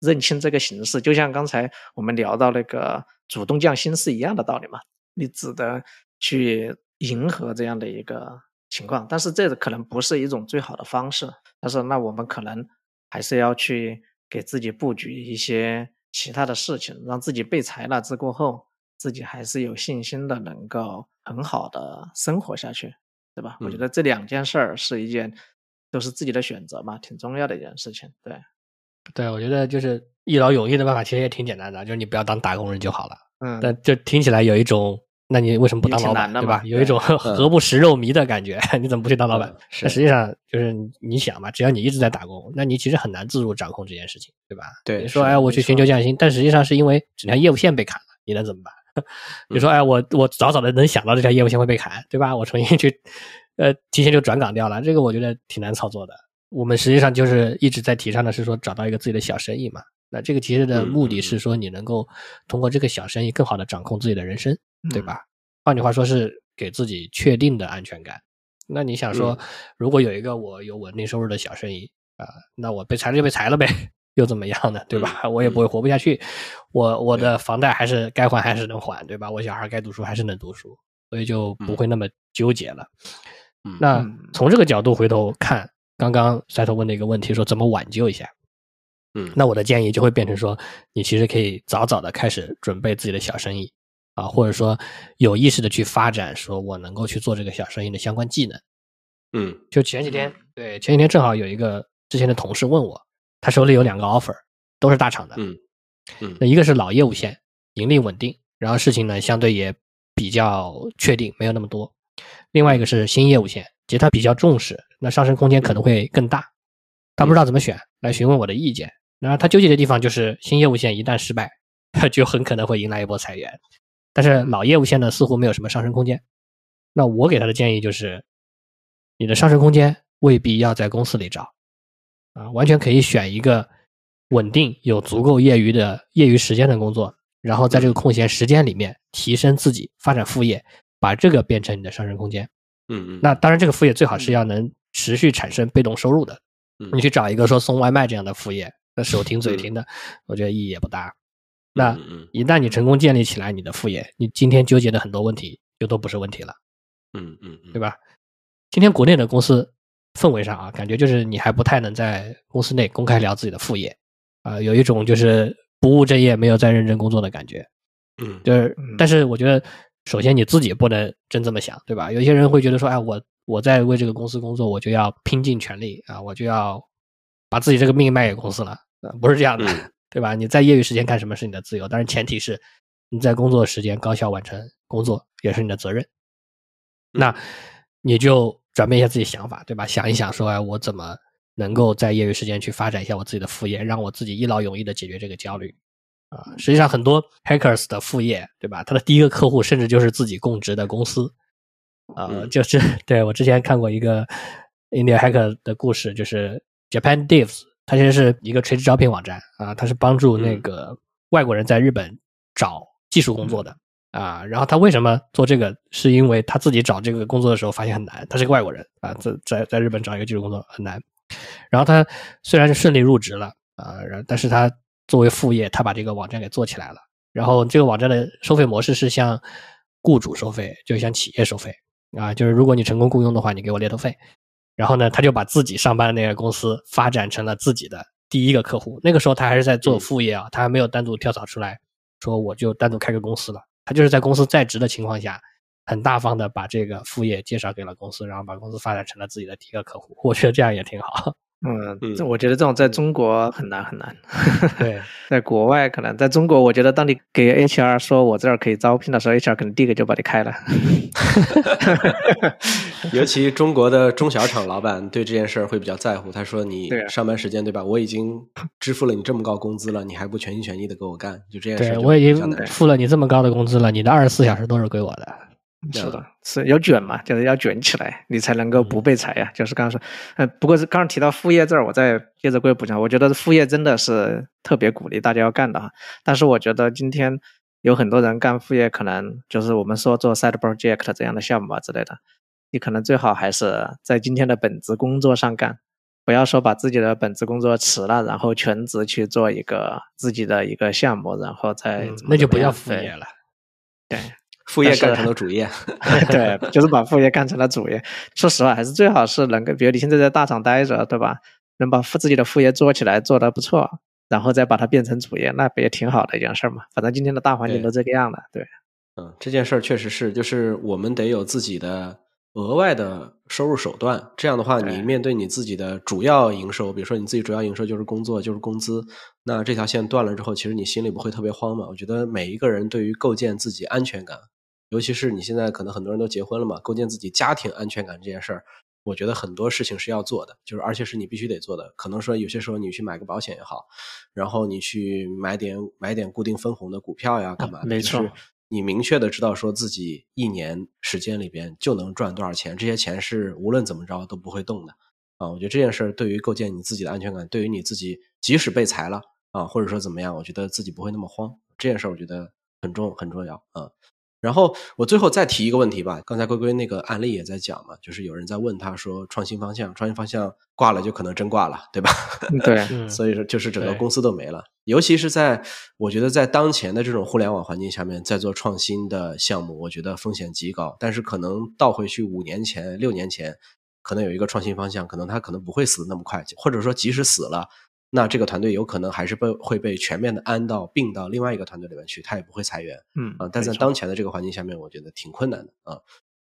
认清这个形势，就像刚才我们聊到那个主动降薪是一样的道理嘛。你只得去迎合这样的一个情况，但是这个可能不是一种最好的方式。但是那我们可能还是要去给自己布局一些其他的事情，让自己被裁了之过后。自己还是有信心的，能够很好的生活下去，对吧？我觉得这两件事儿是一件，都是自己的选择嘛，挺重要的一件事情。对，对，我觉得就是一劳永逸的办法，其实也挺简单的，就是你不要当打工人就好了。嗯，但就听起来有一种，那你为什么不当老板，对吧？有一种 何不食肉糜的感觉，你怎么不去当老板？但实际上就是你想嘛，只要你一直在打工，那你其实很难自主掌控这件事情，对吧？对，你说哎，我去寻求降薪，但实际上是因为整条业务线被砍了，你能怎么办？你说哎，我我早早的能想到这条业务线会被砍，对吧？我重新去，呃，提前就转岗掉了，这个我觉得挺难操作的。我们实际上就是一直在提倡的是说，找到一个自己的小生意嘛。那这个其实的目的是说，你能够通过这个小生意更好的掌控自己的人生，对吧？换句话说，是给自己确定的安全感。那你想说，如果有一个我有稳定收入的小生意啊，那我被裁了就被裁了呗，又怎么样呢？对吧？我也不会活不下去，我我的房贷还是该还还是能还，对吧？我小孩该读书还是能读书，所以就不会那么纠结了。那从这个角度回头看。刚刚赛头问的一个问题，说怎么挽救一下？嗯，那我的建议就会变成说，你其实可以早早的开始准备自己的小生意啊，或者说有意识的去发展，说我能够去做这个小生意的相关技能。嗯，就前几天，对前几天正好有一个之前的同事问我，他手里有两个 offer，都是大厂的。嗯嗯，那一个是老业务线，盈利稳定，然后事情呢相对也比较确定，没有那么多。另外一个是新业务线，其实他比较重视。那上升空间可能会更大，他不知道怎么选，来询问我的意见。然后他纠结的地方就是新业务线一旦失败，就很可能会迎来一波裁员。但是老业务线呢，似乎没有什么上升空间。那我给他的建议就是，你的上升空间未必要在公司里找，啊，完全可以选一个稳定、有足够业余的业余时间的工作，然后在这个空闲时间里面提升自己，发展副业，把这个变成你的上升空间。嗯嗯。那当然，这个副业最好是要能。持续产生被动收入的，你去找一个说送外卖这样的副业，那手停 嘴停的，我觉得意义也不大。那一旦你成功建立起来你的副业，你今天纠结的很多问题就都不是问题了。嗯嗯，对吧？今天国内的公司氛围上啊，感觉就是你还不太能在公司内公开聊自己的副业啊，有一种就是不务正业、没有在认真工作的感觉。嗯，就是，但是我觉得，首先你自己不能真这么想，对吧？有些人会觉得说，哎，我。我在为这个公司工作，我就要拼尽全力啊！我就要把自己这个命卖给公司了，不是这样的，对吧？你在业余时间干什么是你的自由，但是前提是你在工作时间高效完成工作也是你的责任。那你就转变一下自己想法，对吧？想一想，说哎，我怎么能够在业余时间去发展一下我自己的副业，让我自己一劳永逸的解决这个焦虑啊？实际上，很多 hackers 的副业，对吧？他的第一个客户甚至就是自己供职的公司。呃，就是 对我之前看过一个 India Hacker 的故事，就是 Japan Devs，它其实是一个垂直招聘网站啊，它是帮助那个外国人在日本找技术工作的啊。然后他为什么做这个？是因为他自己找这个工作的时候发现很难，他是个外国人啊，在在在日本找一个技术工作很难。然后他虽然是顺利入职了啊，然但是他作为副业，他把这个网站给做起来了。然后这个网站的收费模式是向雇主收费，就向企业收费。啊，就是如果你成功雇佣的话，你给我猎头费。然后呢，他就把自己上班的那个公司发展成了自己的第一个客户。那个时候他还是在做副业啊，他还没有单独跳槽出来，说我就单独开个公司了。就是在公司在职的情况下，很大方的把这个副业介绍给了公司，然后把公司发展成了自己的第一个客户。我觉得这样也挺好。嗯，这我觉得这种在中国很难很难。对，在国外可能，在中国，我觉得当你给 HR 说我这儿可以招聘的时候，HR 可能第一个就把你开了。尤其中国的中小厂老板对这件事儿会比较在乎。他说：“你上班时间对吧？我已经支付了你这么高工资了，你还不全心全意的给我干，就这件事。”对我已经付了你这么高的工资了，你的二十四小时都是归我的。是的，是要卷嘛，就是要卷起来，你才能够不被裁呀。就是刚刚说，呃，不过是刚刚提到副业这儿，我再接着过补充，我觉得副业真的是特别鼓励大家要干的哈。但是我觉得今天有很多人干副业，可能就是我们说做 side project 这样的项目啊之类的，你可能最好还是在今天的本职工作上干，不要说把自己的本职工作辞了，然后全职去做一个自己的一个项目，然后再那就不要副业了，对。副业干成了主业，对，就是把副业干成了主业。说实话，还是最好是能够，比如你现在在大厂待着，对吧？能把副自己的副业做起来，做得不错，然后再把它变成主业，那不也挺好的一件事嘛？反正今天的大环境都这个样了，对。嗯，这件事儿确实是，就是我们得有自己的额外的收入手段。这样的话，你面对你自己的主要营收，比如说你自己主要营收就是工作，就是工资，那这条线断了之后，其实你心里不会特别慌嘛？我觉得每一个人对于构建自己安全感，尤其是你现在可能很多人都结婚了嘛，构建自己家庭安全感这件事儿。我觉得很多事情是要做的，就是而且是你必须得做的。可能说有些时候你去买个保险也好，然后你去买点买点固定分红的股票呀，干嘛？没错，你明确的知道说自己一年时间里边就能赚多少钱，这些钱是无论怎么着都不会动的啊。我觉得这件事儿对于构建你自己的安全感，对于你自己即使被裁了啊，或者说怎么样，我觉得自己不会那么慌。这件事儿我觉得很重很重要啊。然后我最后再提一个问题吧，刚才龟龟那个案例也在讲嘛，就是有人在问他说创新方向，创新方向挂了就可能真挂了，对吧？对，所以说就是整个公司都没了。尤其是在我觉得在当前的这种互联网环境下面，在做创新的项目，我觉得风险极高。但是可能倒回去五年前、六年前，可能有一个创新方向，可能它可能不会死那么快，或者说即使死了。那这个团队有可能还是被会被全面的安到并到另外一个团队里面去，他也不会裁员，嗯啊，但在当前的这个环境下面，我觉得挺困难的啊。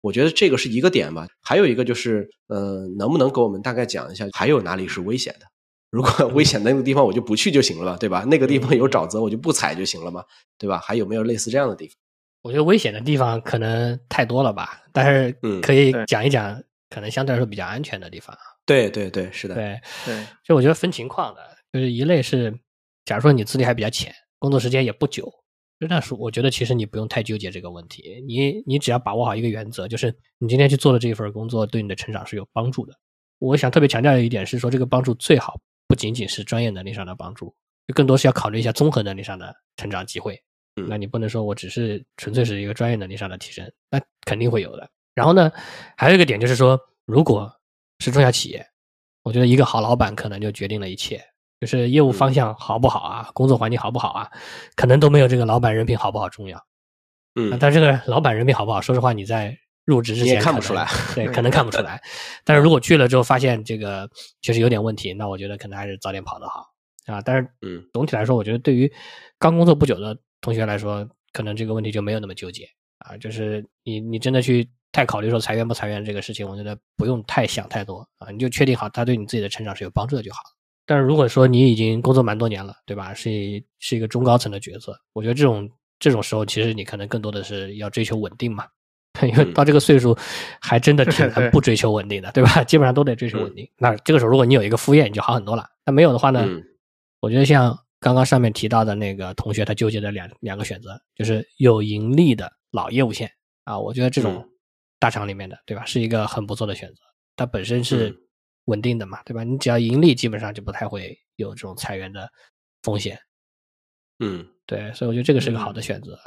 我觉得这个是一个点吧，还有一个就是，呃，能不能给我们大概讲一下，还有哪里是危险的？如果危险的那个地方我就不去就行了吧，对吧？那个地方有沼泽我就不踩就行了嘛，对吧？还有没有类似这样的地方？我觉得危险的地方可能太多了吧，但是可以讲一讲，可能相对来说比较安全的地方。对对对，是的，对对，就我觉得分情况的。就是一类是，假如说你资历还比较浅，工作时间也不久，那是我觉得其实你不用太纠结这个问题。你你只要把握好一个原则，就是你今天去做的这一份工作对你的成长是有帮助的。我想特别强调的一点是说，这个帮助最好不仅仅是专业能力上的帮助，更多是要考虑一下综合能力上的成长机会。那你不能说我只是纯粹是一个专业能力上的提升，那肯定会有的。然后呢，还有一个点就是说，如果是中小企业，我觉得一个好老板可能就决定了一切。就是业务方向好不好啊，工作环境好不好啊，可能都没有这个老板人品好不好重要。嗯，但这个老板人品好不好，说实话，你在入职之前看不出来，对，可能看不出来。但是如果去了之后发现这个确实有点问题，那我觉得可能还是早点跑的好啊。但是，嗯，总体来说，我觉得对于刚工作不久的同学来说，可能这个问题就没有那么纠结啊。就是你你真的去太考虑说裁员不裁员这个事情，我觉得不用太想太多啊，你就确定好他对你自己的成长是有帮助的就好。但是如果说你已经工作蛮多年了，对吧？是是一个中高层的角色，我觉得这种这种时候，其实你可能更多的是要追求稳定嘛。因为到这个岁数，还真的挺 难不追求稳定的，对吧？基本上都得追求稳定。那这个时候，如果你有一个副业，你就好很多了。那没有的话呢？我觉得像刚刚上面提到的那个同学，他纠结的两两个选择，就是有盈利的老业务线啊。我觉得这种大厂里面的，对吧？是一个很不错的选择。它本身是。稳定的嘛，对吧？你只要盈利，基本上就不太会有这种裁员的风险。嗯，对，所以我觉得这个是个好的选择。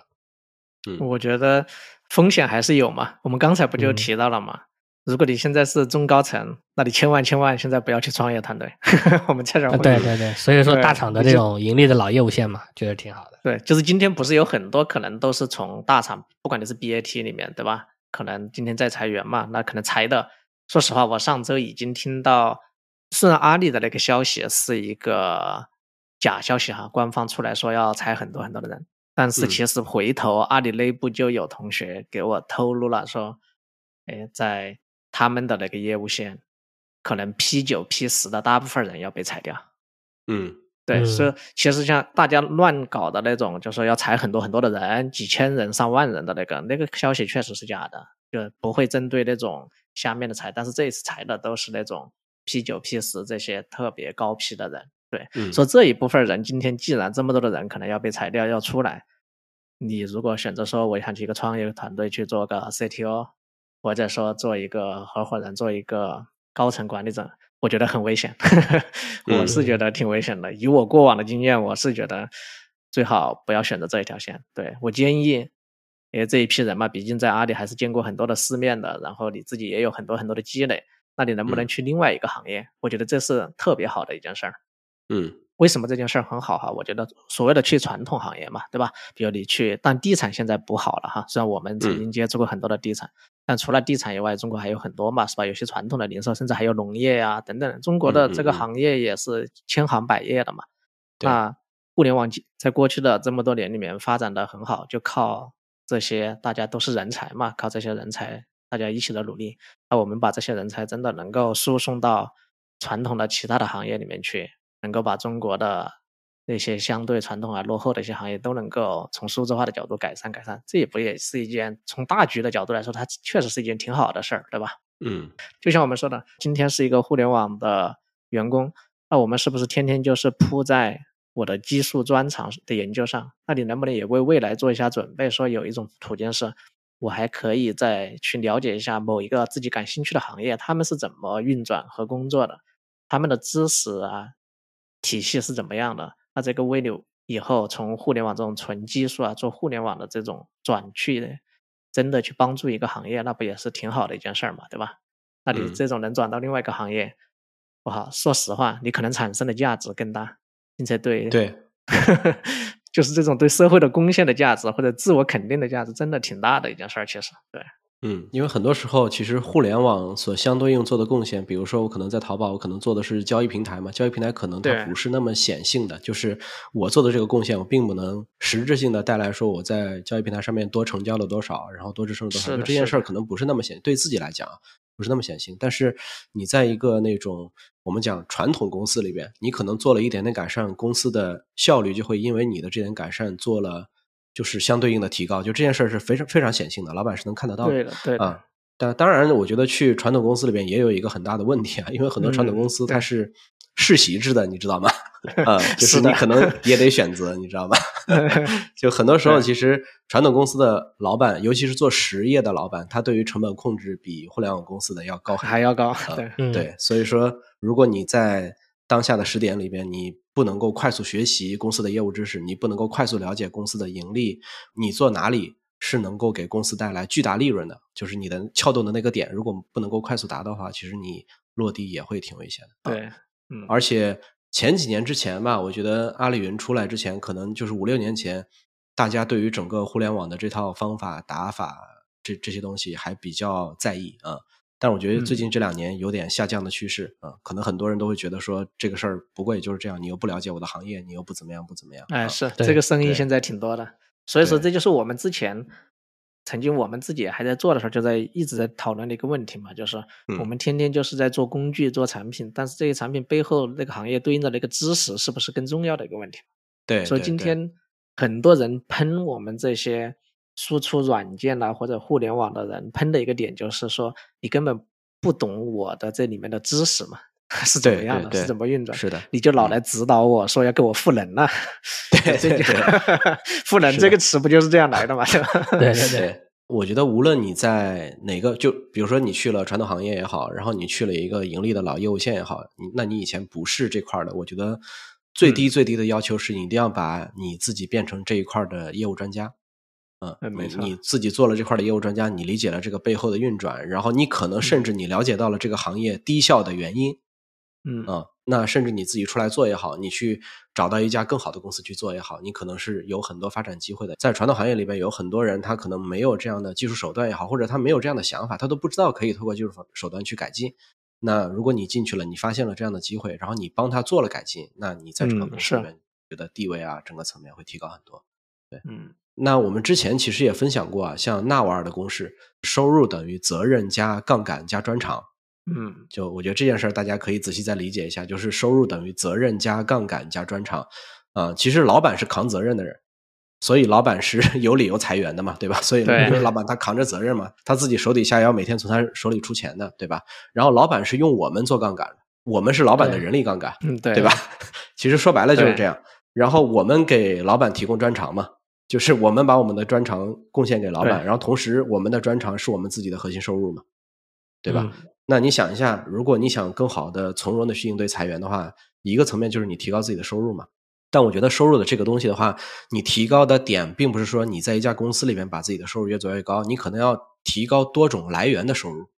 嗯，我觉得风险还是有嘛。我们刚才不就提到了嘛？如果你现在是中高层，那你千万千万现在不要去创业团队。我们蔡长对对对，所以说大厂的这种盈利的老业务线嘛，觉得挺好的。对，就是今天不是有很多可能都是从大厂，不管你是 BAT 里面，对吧？可能今天在裁员嘛，那可能裁的。说实话，我上周已经听到，虽然阿里的那个消息是一个假消息哈，官方出来说要裁很多很多的人，但是其实回头阿里内部就有同学给我透露了，说，哎，在他们的那个业务线，可能 P 九 P 十的大部分人要被裁掉。嗯，对，所以其实像大家乱搞的那种，就说要裁很多很多的人，几千人、上万人的那个，那个消息确实是假的，就不会针对那种。下面的裁，但是这一次裁的都是那种 P 九、P 十这些特别高 P 的人。对，说这一部分人今天既然这么多的人可能要被裁掉要出来，你如果选择说我想去一个创业团队去做个 CTO，或者说做一个合伙人、做一个高层管理者，我觉得很危险。我是觉得挺危险的。以我过往的经验，我是觉得最好不要选择这一条线。对我建议。因为这一批人嘛，毕竟在阿里还是见过很多的世面的，然后你自己也有很多很多的积累，那你能不能去另外一个行业？我觉得这是特别好的一件事儿。嗯，为什么这件事儿很好哈？我觉得所谓的去传统行业嘛，对吧？比如你去，但地产现在不好了哈。虽然我们曾经接触过很多的地产，但除了地产以外，中国还有很多嘛，是吧？有些传统的零售，甚至还有农业呀等等。中国的这个行业也是千行百业的嘛。那互联网在过去的这么多年里面发展的很好，就靠。这些大家都是人才嘛，靠这些人才大家一起的努力，那我们把这些人才真的能够输送到传统的其他的行业里面去，能够把中国的那些相对传统而落后的一些行业都能够从数字化的角度改善改善，这也不也是一件从大局的角度来说，它确实是一件挺好的事儿，对吧？嗯，就像我们说的，今天是一个互联网的员工，那我们是不是天天就是扑在我的技术专长的研究上？那你能不能也为未来做一下准备？说有一种途径是，我还可以再去了解一下某一个自己感兴趣的行业，他们是怎么运转和工作的，他们的知识啊体系是怎么样的？那这个为了以后从互联网这种纯技术啊做互联网的这种转去的。真的去帮助一个行业，那不也是挺好的一件事儿嘛，对吧？那你这种能转到另外一个行业，不好，说实话，你可能产生的价值更大，并且对对，就是这种对社会的贡献的价值或者自我肯定的价值，真的挺大的一件事儿，其实对。嗯，因为很多时候，其实互联网所相对应做的贡献，比如说我可能在淘宝，我可能做的是交易平台嘛，交易平台可能它不是那么显性的，就是我做的这个贡献，我并不能实质性的带来说我在交易平台上面多成交了多少，然后多支撑了多少，就这件事儿可能不是那么显，对自己来讲不是那么显性。但是你在一个那种我们讲传统公司里边，你可能做了一点点改善，公司的效率就会因为你的这点改善做了。就是相对应的提高，就这件事儿是非常非常显性的，老板是能看得到的。对的，对的。但当然，我觉得去传统公司里边也有一个很大的问题啊，因为很多传统公司它是世袭制的，你知道吗？啊，就是你可能也得选择，你知道吗？就很多时候，其实传统公司的老板，尤其是做实业的老板，他对于成本控制比互联网公司的要高，还要高。对对，所以说，如果你在当下的时点里边，你不能够快速学习公司的业务知识，你不能够快速了解公司的盈利，你做哪里是能够给公司带来巨大利润的？就是你的撬动的那个点，如果不能够快速达到的话，其实你落地也会挺危险的。对，嗯。而且前几年之前吧，我觉得阿里云出来之前，可能就是五六年前，大家对于整个互联网的这套方法打法，这这些东西还比较在意啊。但我觉得最近这两年有点下降的趋势啊，可能很多人都会觉得说这个事儿不过也就是这样，你又不了解我的行业，你又不怎么样不怎么样。哎，是这个声音现在挺多的，所以说这就是我们之前曾经我们自己还在做的时候，就在一直在讨论的一个问题嘛，就是我们天天就是在做工具做产品，但是这些产品背后那个行业对应的那个知识是不是更重要的一个问题？对，所以今天很多人喷我们这些。输出软件啊，或者互联网的人喷的一个点就是说，你根本不懂我的这里面的知识嘛，是怎么样的，是怎么运转？是的，你就老来指导我说要给我赋能了。对对 对，赋能这个词不就是这样来的吗？对对对，我觉得无论你在哪个，就比如说你去了传统行业也好，然后你去了一个盈利的老业务线也好，你那你以前不是这块的，我觉得最低最低的要求是你一定要把你自己变成这一块的业务专家。嗯，没错你自己做了这块的业务专家，你理解了这个背后的运转，然后你可能甚至你了解到了这个行业低效的原因，嗯啊，那甚至你自己出来做也好，你去找到一家更好的公司去做也好，你可能是有很多发展机会的。在传统行业里边，有很多人他可能没有这样的技术手段也好，或者他没有这样的想法，他都不知道可以通过技术手段去改进。那如果你进去了，你发现了这样的机会，然后你帮他做了改进，那你在整个公司里面觉得地位啊，整个层面会提高很多。对，嗯。那我们之前其实也分享过啊，像纳瓦尔的公式，收入等于责任加杠杆加专长。嗯，就我觉得这件事儿大家可以仔细再理解一下，就是收入等于责任加杠杆加专长。啊，其实老板是扛责任的人，所以老板是 有理由裁员的嘛，对吧？所以老板他扛着责任嘛，他自己手底下要每天从他手里出钱的，对吧？然后老板是用我们做杠杆，我们是老板的人力杠杆，嗯，对，对吧？其实说白了就是这样。然后我们给老板提供专长嘛。就是我们把我们的专长贡献给老板，然后同时我们的专长是我们自己的核心收入嘛，对吧？那你想一下，如果你想更好的从容的去应对裁员的话，一个层面就是你提高自己的收入嘛。但我觉得收入的这个东西的话，你提高的点并不是说你在一家公司里面把自己的收入越做越高，你可能要提高多种来源的收入。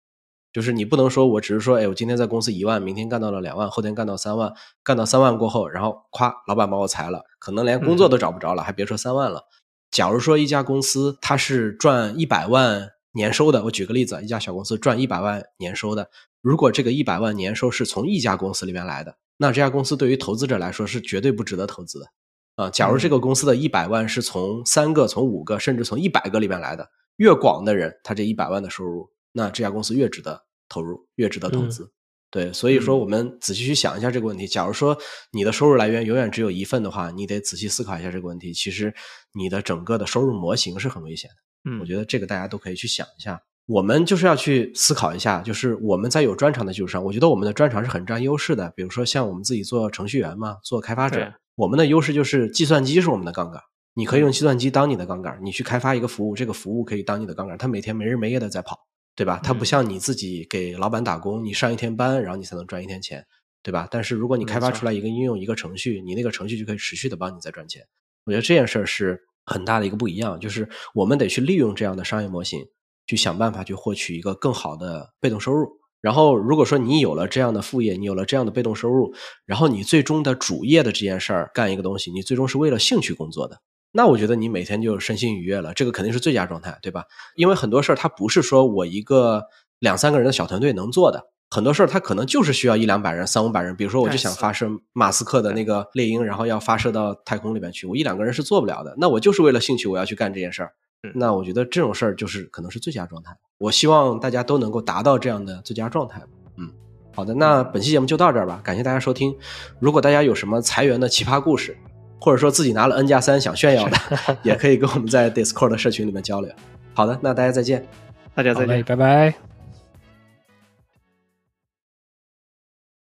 就是你不能说我只是说，哎，我今天在公司一万，明天干到了两万，后天干到三万，干到三万过后，然后夸，老板把我裁了，可能连工作都找不着了，还别说三万了。假如说一家公司它是赚一百万年收的，我举个例子，一家小公司赚一百万年收的，如果这个一百万年收是从一家公司里面来的，那这家公司对于投资者来说是绝对不值得投资的啊。假如这个公司的一百万是从三个、从五个，甚至从一百个里面来的，越广的人，他这一百万的收入那这家公司越值得投入，越值得投资。对，所以说我们仔细去想一下这个问题。假如说你的收入来源永远只有一份的话，你得仔细思考一下这个问题。其实你的整个的收入模型是很危险的。嗯，我觉得这个大家都可以去想一下。我们就是要去思考一下，就是我们在有专长的基础上，我觉得我们的专长是很占优势的。比如说像我们自己做程序员嘛，做开发者，我们的优势就是计算机是我们的杠杆。你可以用计算机当你的杠杆，你去开发一个服务，这个服务可以当你的杠杆，它每天没日没夜的在跑。对吧？它不像你自己给老板打工，你上一天班，然后你才能赚一天钱，对吧？但是如果你开发出来一个应用、一个程序，你那个程序就可以持续的帮你在赚钱。我觉得这件事儿是很大的一个不一样，就是我们得去利用这样的商业模型，去想办法去获取一个更好的被动收入。然后，如果说你有了这样的副业，你有了这样的被动收入，然后你最终的主业的这件事儿干一个东西，你最终是为了兴趣工作的。那我觉得你每天就身心愉悦了，这个肯定是最佳状态，对吧？因为很多事儿它不是说我一个两三个人的小团队能做的，很多事儿它可能就是需要一两百人、三五百人。比如说，我就想发射马斯克的那个猎鹰，然后要发射到太空里面去，我一两个人是做不了的。那我就是为了兴趣，我要去干这件事儿。那我觉得这种事儿就是可能是最佳状态。我希望大家都能够达到这样的最佳状态。嗯，好的，那本期节目就到这儿吧，感谢大家收听。如果大家有什么裁员的奇葩故事，或者说自己拿了 N 加三想炫耀的，也可以跟我们在 Discord 的社群里面交流。好的，那大家再见，大家再见，拜拜。